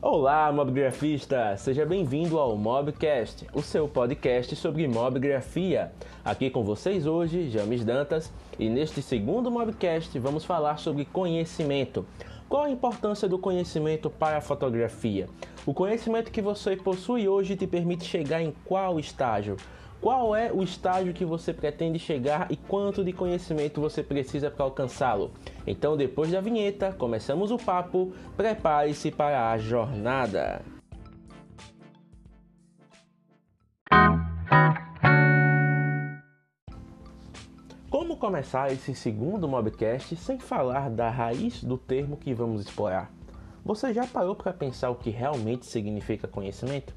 Olá, mobgrafista! Seja bem-vindo ao Mobcast, o seu podcast sobre mobgrafia. Aqui com vocês hoje, James Dantas, e neste segundo Mobcast vamos falar sobre conhecimento. Qual a importância do conhecimento para a fotografia? O conhecimento que você possui hoje te permite chegar em qual estágio? Qual é o estágio que você pretende chegar e quanto de conhecimento você precisa para alcançá-lo? Então, depois da vinheta, começamos o papo. Prepare-se para a jornada. Como começar esse segundo mobcast sem falar da raiz do termo que vamos explorar? Você já parou para pensar o que realmente significa conhecimento?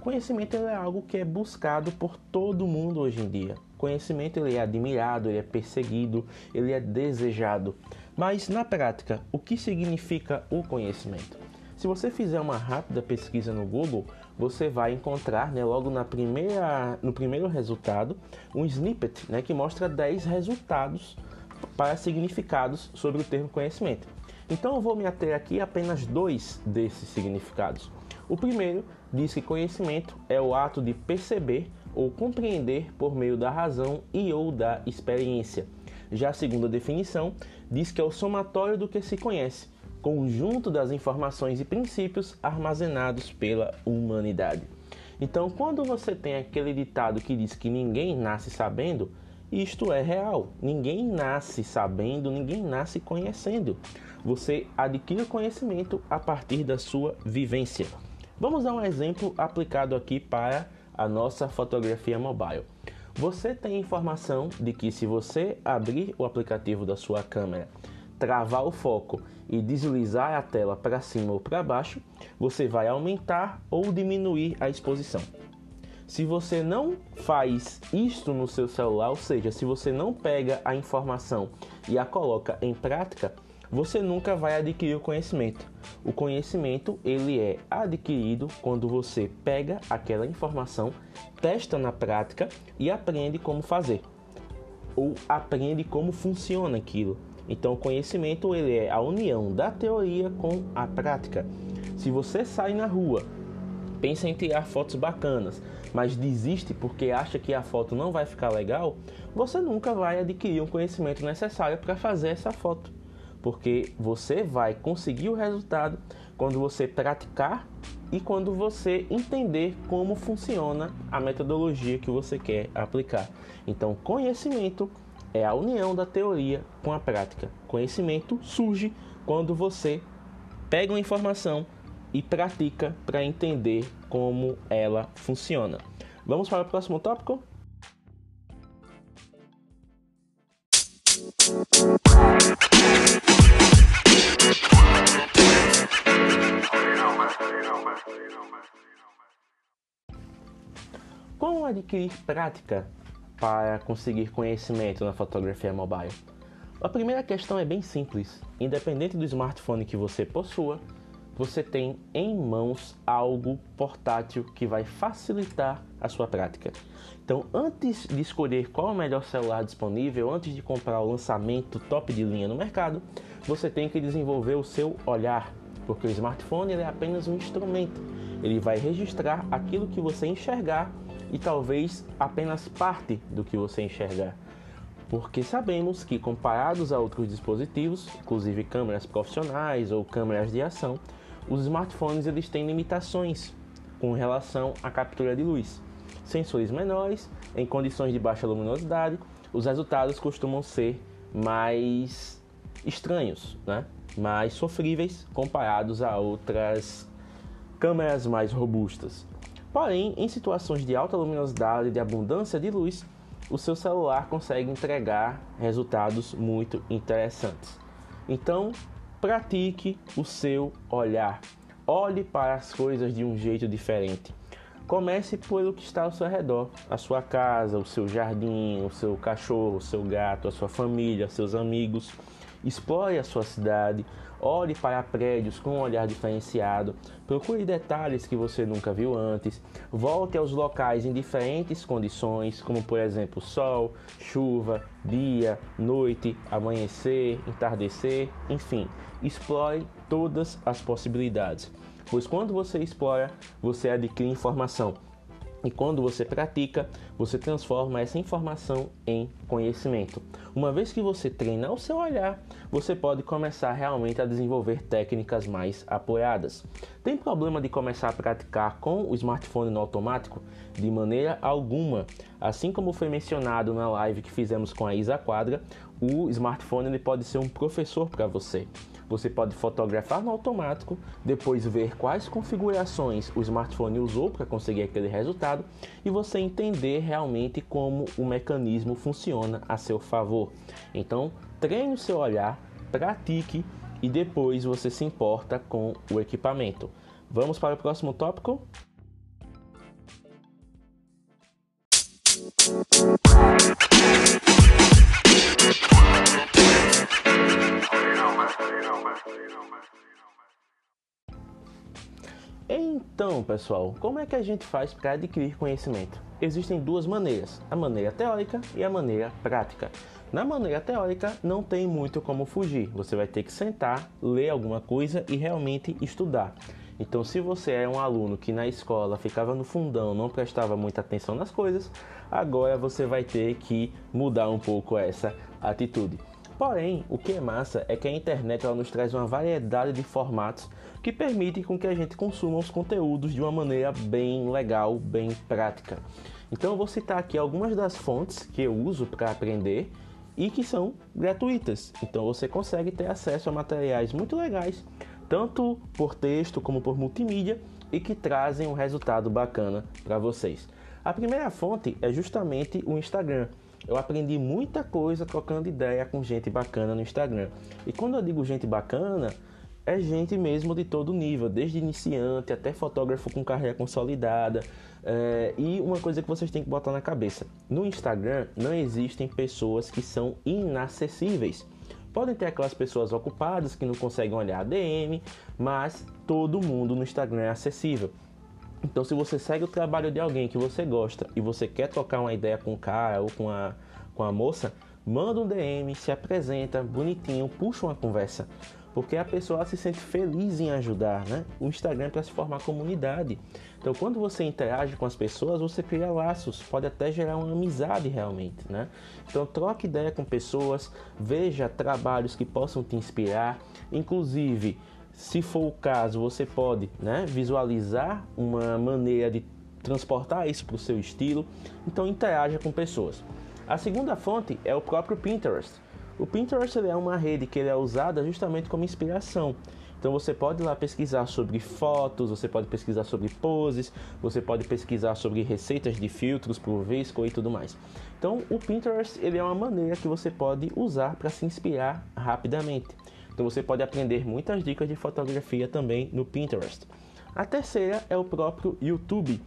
Conhecimento é algo que é buscado por todo mundo hoje em dia. Conhecimento ele é admirado, ele é perseguido, ele é desejado. Mas na prática, o que significa o conhecimento? Se você fizer uma rápida pesquisa no Google, você vai encontrar, né, logo na primeira, no primeiro resultado, um snippet né, que mostra 10 resultados para significados sobre o termo conhecimento. Então eu vou me ater aqui a apenas dois desses significados. O primeiro diz que conhecimento é o ato de perceber ou compreender por meio da razão e ou da experiência. Já a segunda definição diz que é o somatório do que se conhece, conjunto das informações e princípios armazenados pela humanidade. Então, quando você tem aquele ditado que diz que ninguém nasce sabendo, isto é real. Ninguém nasce sabendo, ninguém nasce conhecendo. Você adquire conhecimento a partir da sua vivência. Vamos dar um exemplo aplicado aqui para a nossa fotografia mobile. Você tem informação de que se você abrir o aplicativo da sua câmera, travar o foco e deslizar a tela para cima ou para baixo, você vai aumentar ou diminuir a exposição. Se você não faz isto no seu celular, ou seja, se você não pega a informação e a coloca em prática, você nunca vai adquirir o conhecimento. O conhecimento ele é adquirido quando você pega aquela informação, testa na prática e aprende como fazer ou aprende como funciona aquilo. Então, o conhecimento ele é a união da teoria com a prática. Se você sai na rua, pensa em tirar fotos bacanas, mas desiste porque acha que a foto não vai ficar legal, você nunca vai adquirir o conhecimento necessário para fazer essa foto porque você vai conseguir o resultado quando você praticar e quando você entender como funciona a metodologia que você quer aplicar. Então, conhecimento é a união da teoria com a prática. Conhecimento surge quando você pega uma informação e pratica para entender como ela funciona. Vamos para o próximo tópico? Como adquirir prática para conseguir conhecimento na fotografia mobile? A primeira questão é bem simples. Independente do smartphone que você possua, você tem em mãos algo portátil que vai facilitar a sua prática. Então, antes de escolher qual é o melhor celular disponível, antes de comprar o lançamento top de linha no mercado, você tem que desenvolver o seu olhar, porque o smartphone é apenas um instrumento. Ele vai registrar aquilo que você enxergar e talvez apenas parte do que você enxergar. Porque sabemos que, comparados a outros dispositivos, inclusive câmeras profissionais ou câmeras de ação, os smartphones eles têm limitações com relação à captura de luz. Sensores menores, em condições de baixa luminosidade, os resultados costumam ser mais estranhos, né? Mais sofríveis comparados a outras câmeras mais robustas. Porém, em situações de alta luminosidade e de abundância de luz, o seu celular consegue entregar resultados muito interessantes. Então, pratique o seu olhar. Olhe para as coisas de um jeito diferente. Comece pelo que está ao seu redor: a sua casa, o seu jardim, o seu cachorro, o seu gato, a sua família, seus amigos. Explore a sua cidade, olhe para prédios com um olhar diferenciado, procure detalhes que você nunca viu antes, volte aos locais em diferentes condições, como por exemplo sol, chuva, dia, noite, amanhecer, entardecer, enfim, explore todas as possibilidades. Pois quando você explora, você adquire informação e quando você pratica, você transforma essa informação em conhecimento. Uma vez que você treina o seu olhar, você pode começar realmente a desenvolver técnicas mais apoiadas. Tem problema de começar a praticar com o smartphone no automático? De maneira alguma. Assim como foi mencionado na live que fizemos com a Isa Quadra, o smartphone ele pode ser um professor para você. Você pode fotografar no automático, depois ver quais configurações o smartphone usou para conseguir aquele resultado e você entender realmente como o mecanismo funciona a seu favor. Então, treine o seu olhar, pratique e depois você se importa com o equipamento. Vamos para o próximo tópico? Então, pessoal, como é que a gente faz para adquirir conhecimento? Existem duas maneiras, a maneira teórica e a maneira prática. Na maneira teórica, não tem muito como fugir. Você vai ter que sentar, ler alguma coisa e realmente estudar. Então, se você é um aluno que na escola ficava no fundão, não prestava muita atenção nas coisas, agora você vai ter que mudar um pouco essa atitude. Porém, o que é massa é que a internet ela nos traz uma variedade de formatos que permitem com que a gente consuma os conteúdos de uma maneira bem legal, bem prática. Então eu vou citar aqui algumas das fontes que eu uso para aprender e que são gratuitas. Então você consegue ter acesso a materiais muito legais, tanto por texto como por multimídia, e que trazem um resultado bacana para vocês. A primeira fonte é justamente o Instagram eu aprendi muita coisa trocando ideia com gente bacana no Instagram. E quando eu digo gente bacana, é gente mesmo de todo nível, desde iniciante até fotógrafo com carreira consolidada. É, e uma coisa que vocês têm que botar na cabeça: no Instagram não existem pessoas que são inacessíveis. Podem ter aquelas pessoas ocupadas que não conseguem olhar a DM, mas todo mundo no Instagram é acessível. Então, se você segue o trabalho de alguém que você gosta e você quer trocar uma ideia com o cara ou com a, com a moça, manda um DM, se apresenta bonitinho, puxa uma conversa. Porque a pessoa se sente feliz em ajudar, né? O Instagram é para se formar comunidade. Então, quando você interage com as pessoas, você cria laços, pode até gerar uma amizade realmente, né? Então, troque ideia com pessoas, veja trabalhos que possam te inspirar, inclusive se for o caso, você pode né, visualizar uma maneira de transportar isso para o seu estilo. Então interaja com pessoas. A segunda fonte é o próprio Pinterest. O Pinterest é uma rede que é usada justamente como inspiração. Então você pode ir lá pesquisar sobre fotos, você pode pesquisar sobre poses, você pode pesquisar sobre receitas de filtros para o Visco e tudo mais. Então o Pinterest ele é uma maneira que você pode usar para se inspirar rapidamente. Então você pode aprender muitas dicas de fotografia também no Pinterest. A terceira é o próprio YouTube.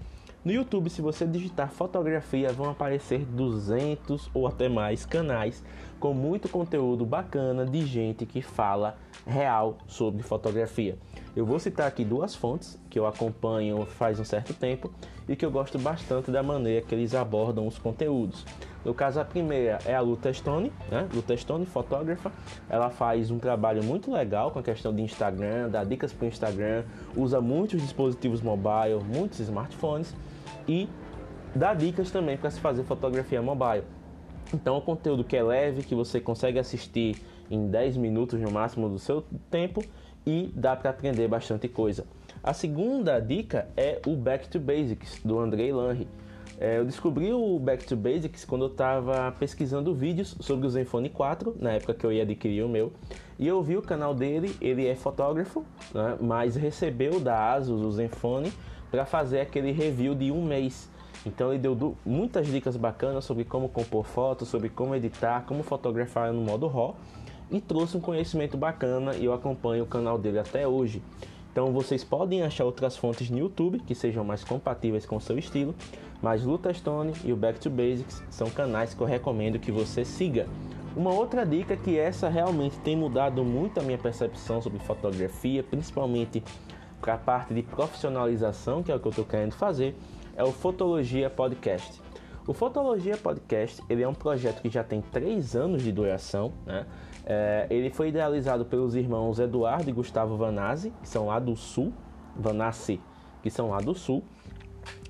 No YouTube, se você digitar fotografia, vão aparecer 200 ou até mais canais com muito conteúdo bacana de gente que fala real sobre fotografia. Eu vou citar aqui duas fontes que eu acompanho faz um certo tempo e que eu gosto bastante da maneira que eles abordam os conteúdos. No caso, a primeira é a Luta Stone, né? Luta Stone, fotógrafa. Ela faz um trabalho muito legal com a questão de Instagram, dá dicas para o Instagram, usa muitos dispositivos mobile, muitos smartphones e dá dicas também para se fazer fotografia mobile. Então, um conteúdo que é leve, que você consegue assistir em 10 minutos no máximo do seu tempo e dá para aprender bastante coisa. A segunda dica é o Back to Basics do Andrei Lange. É, eu descobri o Back to Basics quando eu estava pesquisando vídeos sobre o Zenfone 4, na época que eu ia adquirir o meu, e eu vi o canal dele, ele é fotógrafo, né, mas recebeu da Asus o Zenfone para fazer aquele review de um mês. Então ele deu muitas dicas bacanas sobre como compor fotos, sobre como editar, como fotografar no modo RAW e trouxe um conhecimento bacana e eu acompanho o canal dele até hoje. Então vocês podem achar outras fontes no YouTube que sejam mais compatíveis com o seu estilo, mas Luta Stone e o Back to Basics são canais que eu recomendo que você siga. Uma outra dica que essa realmente tem mudado muito a minha percepção sobre fotografia, principalmente para a parte de profissionalização, que é o que eu estou querendo fazer, é o Fotologia Podcast. O Fotologia Podcast ele é um projeto que já tem três anos de duração. Né? É, ele foi idealizado pelos irmãos Eduardo e Gustavo Vanazzi, que são lá do Sul, Vanassi, que são lá do Sul.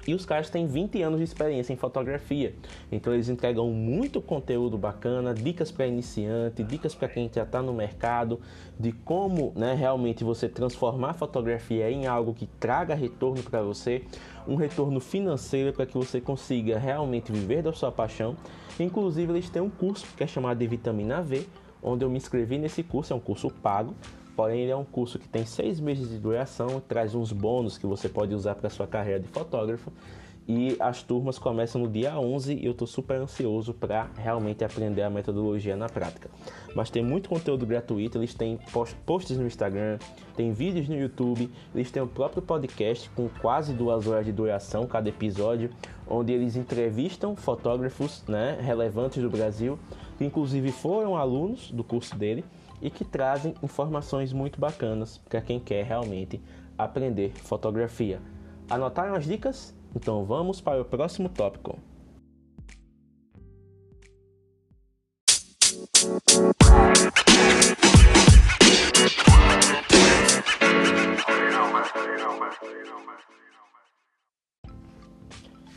E os caras têm 20 anos de experiência em fotografia. Então eles entregam muito conteúdo bacana, dicas para iniciante, dicas para quem já está no mercado, de como né, realmente você transformar a fotografia em algo que traga retorno para você, um retorno financeiro para que você consiga realmente viver da sua paixão. Inclusive eles têm um curso que é chamado de Vitamina V, onde eu me inscrevi nesse curso, é um curso pago, Porém, ele é um curso que tem seis meses de duração, traz uns bônus que você pode usar para sua carreira de fotógrafo. E as turmas começam no dia 11 e eu estou super ansioso para realmente aprender a metodologia na prática. Mas tem muito conteúdo gratuito, eles têm posts no Instagram, tem vídeos no YouTube, eles têm o próprio podcast com quase duas horas de duração cada episódio, onde eles entrevistam fotógrafos né, relevantes do Brasil, que inclusive foram alunos do curso dele e que trazem informações muito bacanas para quem quer realmente aprender fotografia. Anotaram as dicas? Então vamos para o próximo tópico.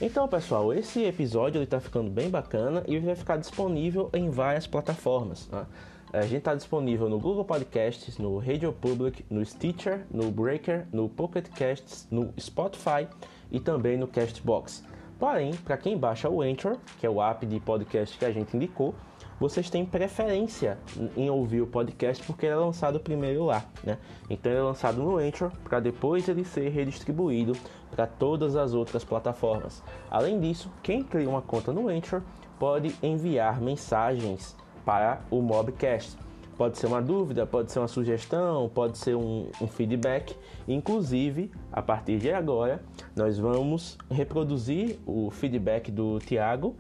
Então, pessoal, esse episódio está ficando bem bacana e vai ficar disponível em várias plataformas. Tá? A gente está disponível no Google Podcasts, no Radio Public, no Stitcher, no Breaker, no Pocket Casts, no Spotify e também no Castbox. Porém, para quem baixa o Anchor, que é o app de podcast que a gente indicou, vocês têm preferência em ouvir o podcast porque ele é lançado primeiro lá, né? Então ele é lançado no Anchor para depois ele ser redistribuído para todas as outras plataformas. Além disso, quem cria uma conta no Anchor pode enviar mensagens para o Mobcast. Pode ser uma dúvida, pode ser uma sugestão, pode ser um, um, feedback. Inclusive, a partir de agora, nós vamos reproduzir o feedback do Tiago,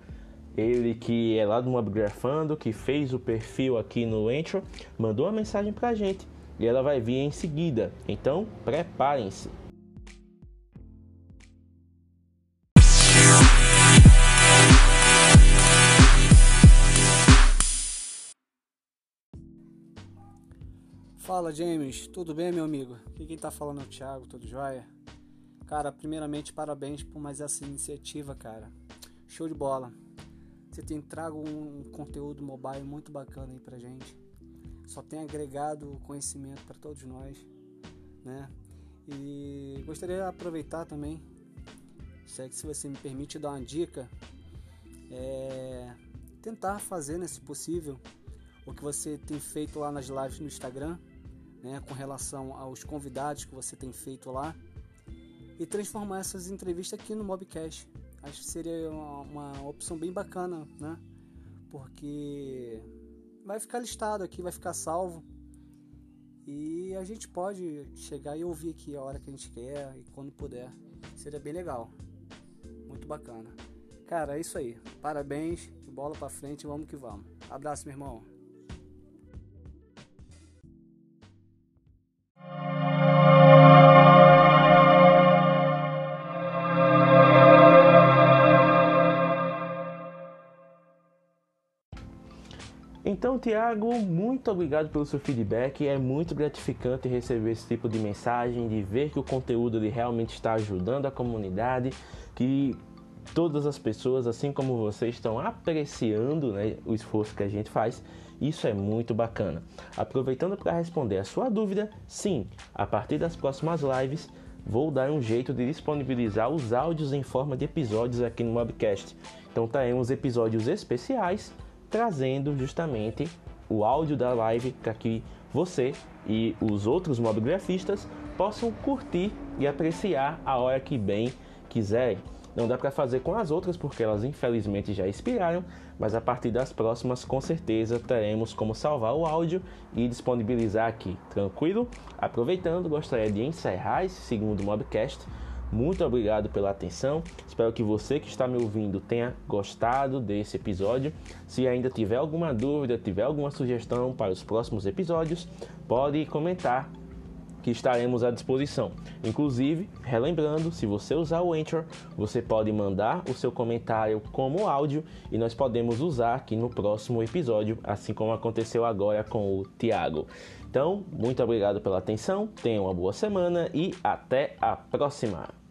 ele que é lá do Mobgrafando, que fez o perfil aqui no Intro, mandou uma mensagem para a gente e ela vai vir em seguida. Então, preparem-se. Fala James, tudo bem meu amigo? Aqui quem tá falando é o Thiago, tudo jóia? Cara, primeiramente parabéns por mais essa iniciativa, cara. Show de bola. Você tem trago um conteúdo mobile muito bacana aí pra gente. Só tem agregado conhecimento para todos nós, né? E gostaria de aproveitar também, se é que se você me permite dar uma dica, é tentar fazer, né, se possível, o que você tem feito lá nas lives no Instagram, né, com relação aos convidados que você tem feito lá e transformar essas entrevistas aqui no Mobcast. Acho que seria uma, uma opção bem bacana, né? Porque vai ficar listado aqui, vai ficar salvo e a gente pode chegar e ouvir aqui a hora que a gente quer e quando puder. Seria bem legal. Muito bacana. Cara, é isso aí. Parabéns, bola para frente, vamos que vamos. Abraço, meu irmão. Então, Tiago, muito obrigado pelo seu feedback. É muito gratificante receber esse tipo de mensagem, de ver que o conteúdo ele realmente está ajudando a comunidade, que todas as pessoas, assim como você, estão apreciando né, o esforço que a gente faz. Isso é muito bacana. Aproveitando para responder a sua dúvida, sim, a partir das próximas lives vou dar um jeito de disponibilizar os áudios em forma de episódios aqui no Mobcast. Então teremos episódios especiais trazendo justamente o áudio da live para que você e os outros mobigrafistas possam curtir e apreciar a hora que bem quiserem. Não dá para fazer com as outras porque elas infelizmente já expiraram, mas a partir das próximas com certeza teremos como salvar o áudio e disponibilizar aqui, tranquilo? Aproveitando, gostaria de encerrar esse segundo Mobcast Muito obrigado pela atenção. Espero que você que está me ouvindo tenha gostado desse episódio. Se ainda tiver alguma dúvida, tiver alguma sugestão para os próximos episódios, pode comentar que estaremos à disposição. Inclusive, relembrando, se você usar o Anchor, você pode mandar o seu comentário como áudio e nós podemos usar aqui no próximo episódio, assim como aconteceu agora com o Tiago. Então, muito obrigado pela atenção, tenha uma boa semana e até a próxima!